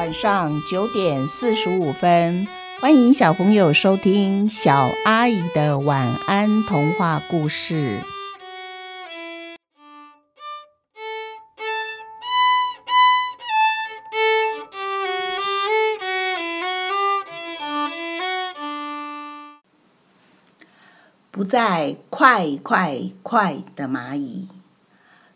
晚上九点四十五分，欢迎小朋友收听小阿姨的晚安童话故事。不再快快快的蚂蚁，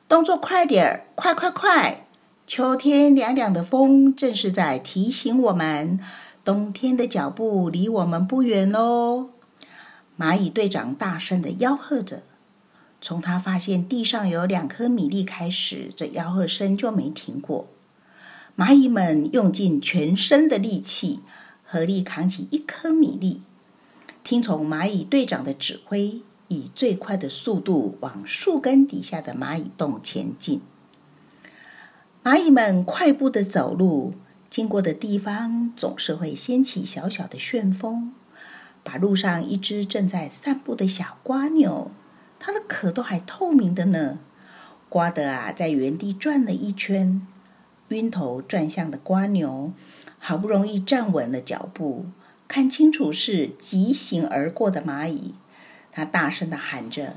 动作快点儿，快快快！秋天凉凉的风，正是在提醒我们，冬天的脚步离我们不远喽。蚂蚁队长大声的吆喝着，从他发现地上有两颗米粒开始，这吆喝声就没停过。蚂蚁们用尽全身的力气，合力扛起一颗米粒。听从蚂蚁队长的指挥，以最快的速度往树根底下的蚂蚁洞前进。蚂蚁们快步的走路，经过的地方总是会掀起小小的旋风，把路上一只正在散步的小瓜牛，它的壳都还透明的呢，刮得啊在原地转了一圈。晕头转向的瓜牛，好不容易站稳了脚步。看清楚是疾行而过的蚂蚁，它大声的喊着：“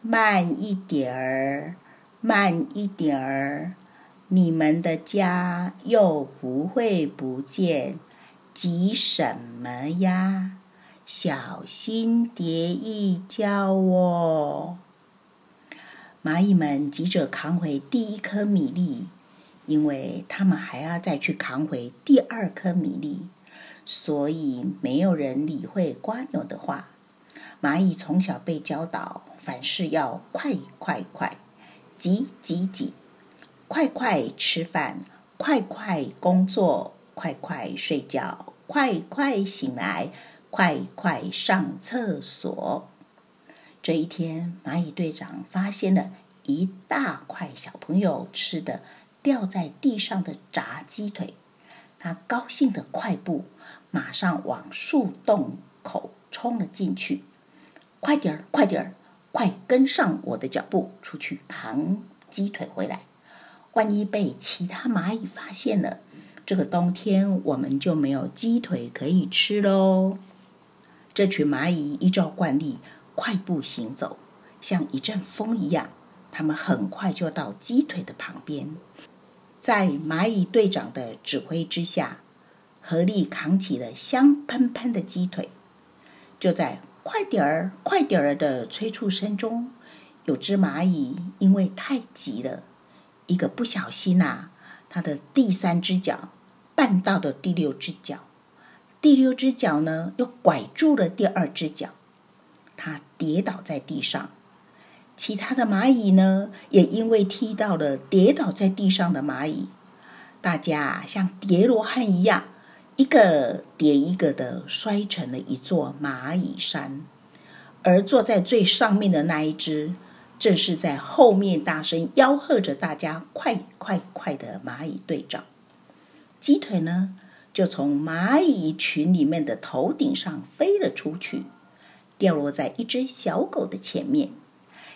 慢一点儿，慢一点儿，你们的家又不会不见，急什么呀？小心跌一跤哦！”蚂蚁们急着扛回第一颗米粒，因为他们还要再去扛回第二颗米粒。所以没有人理会瓜牛的话。蚂蚁从小被教导，凡事要快快快，急急急，快快吃饭，快快工作，快快睡觉，快快醒来，快快上厕所。这一天，蚂蚁队长发现了一大块小朋友吃的掉在地上的炸鸡腿，他高兴的快步。马上往树洞口冲了进去，快点儿，快点儿，快跟上我的脚步，出去扛鸡腿回来。万一被其他蚂蚁发现了，这个冬天我们就没有鸡腿可以吃喽。这群蚂蚁依照惯例快步行走，像一阵风一样，他们很快就到鸡腿的旁边，在蚂蚁队长的指挥之下。合力扛起了香喷喷的鸡腿，就在“快点儿，快点儿”的催促声中，有只蚂蚁因为太急了，一个不小心呐，它的第三只脚绊到了第六只脚，第六只脚呢又拐住了第二只脚，它跌倒在地上。其他的蚂蚁呢，也因为踢到了跌倒在地上的蚂蚁，大家像叠罗汉一样。一个叠一个的摔成了一座蚂蚁山，而坐在最上面的那一只，正是在后面大声吆喝着大家“快快快”的蚂蚁队长。鸡腿呢，就从蚂蚁群里面的头顶上飞了出去，掉落在一只小狗的前面。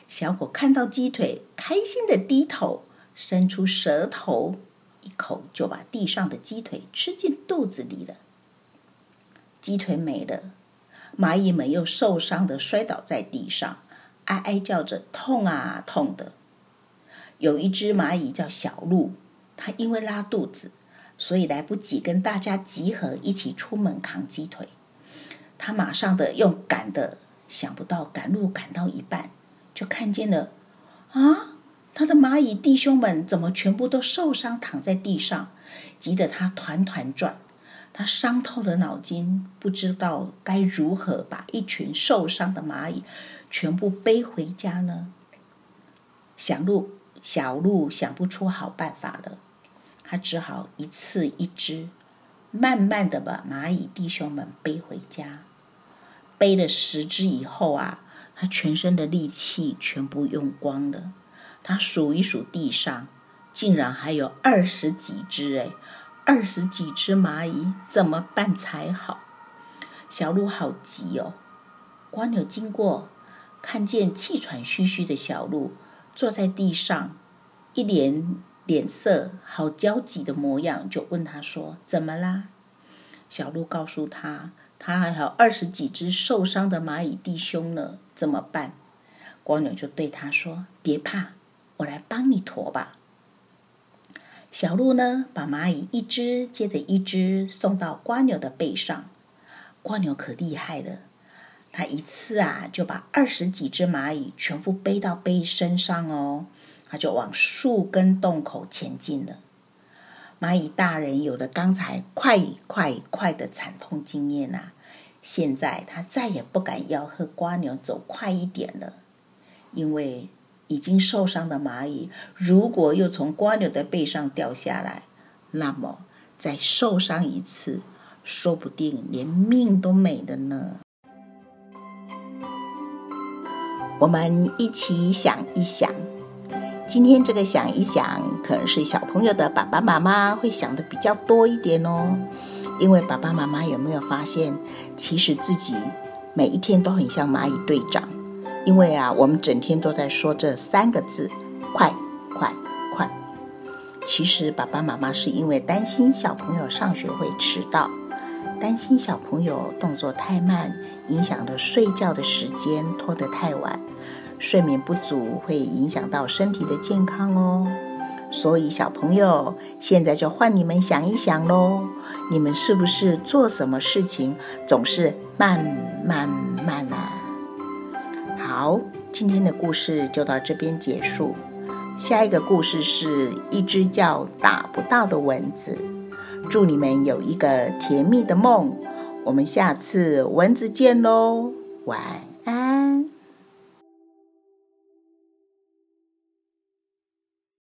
小狗看到鸡腿，开心的低头，伸出舌头。一口就把地上的鸡腿吃进肚子里了。鸡腿没了，蚂蚁们又受伤的摔倒在地上，哀哀叫着痛啊痛的。有一只蚂蚁叫小鹿，它因为拉肚子，所以来不及跟大家集合一起出门扛鸡腿。它马上的用赶的，想不到赶路赶到一半，就看见了啊！他的蚂蚁弟兄们怎么全部都受伤，躺在地上，急得他团团转。他伤透了脑筋，不知道该如何把一群受伤的蚂蚁全部背回家呢？小鹿，小鹿想不出好办法了，他只好一次一只，慢慢的把蚂蚁弟兄们背回家。背了十只以后啊，他全身的力气全部用光了。他数一数地上，竟然还有二十几只哎，二十几只蚂蚁，怎么办才好？小鹿好急哦。瓜牛经过，看见气喘吁吁的小鹿坐在地上，一脸脸色好焦急的模样，就问他说：“怎么啦？”小鹿告诉他：“他还有二十几只受伤的蚂蚁弟兄呢，怎么办？”蜗牛就对他说：“别怕，我来帮你驮吧。”小鹿呢，把蚂蚁一只接着一只送到蜗牛的背上。蜗牛可厉害了，他一次啊就把二十几只蚂蚁全部背到背身上哦。他就往树根洞口前进了。蚂蚁大人有了刚才快快快的惨痛经验呐，现在他再也不敢吆喝瓜牛走快一点了，因为。已经受伤的蚂蚁，如果又从瓜牛的背上掉下来，那么再受伤一次，说不定连命都没了呢。我们一起想一想，今天这个想一想，可能是小朋友的爸爸妈妈会想的比较多一点哦。因为爸爸妈妈有没有发现，其实自己每一天都很像蚂蚁队长。因为啊，我们整天都在说这三个字“快快快”。其实爸爸妈妈是因为担心小朋友上学会迟到，担心小朋友动作太慢，影响了睡觉的时间，拖得太晚，睡眠不足会影响到身体的健康哦。所以小朋友，现在就换你们想一想喽，你们是不是做什么事情总是慢慢慢啊？好，今天的故事就到这边结束。下一个故事是一只叫打不到的蚊子。祝你们有一个甜蜜的梦。我们下次蚊子见喽，晚安。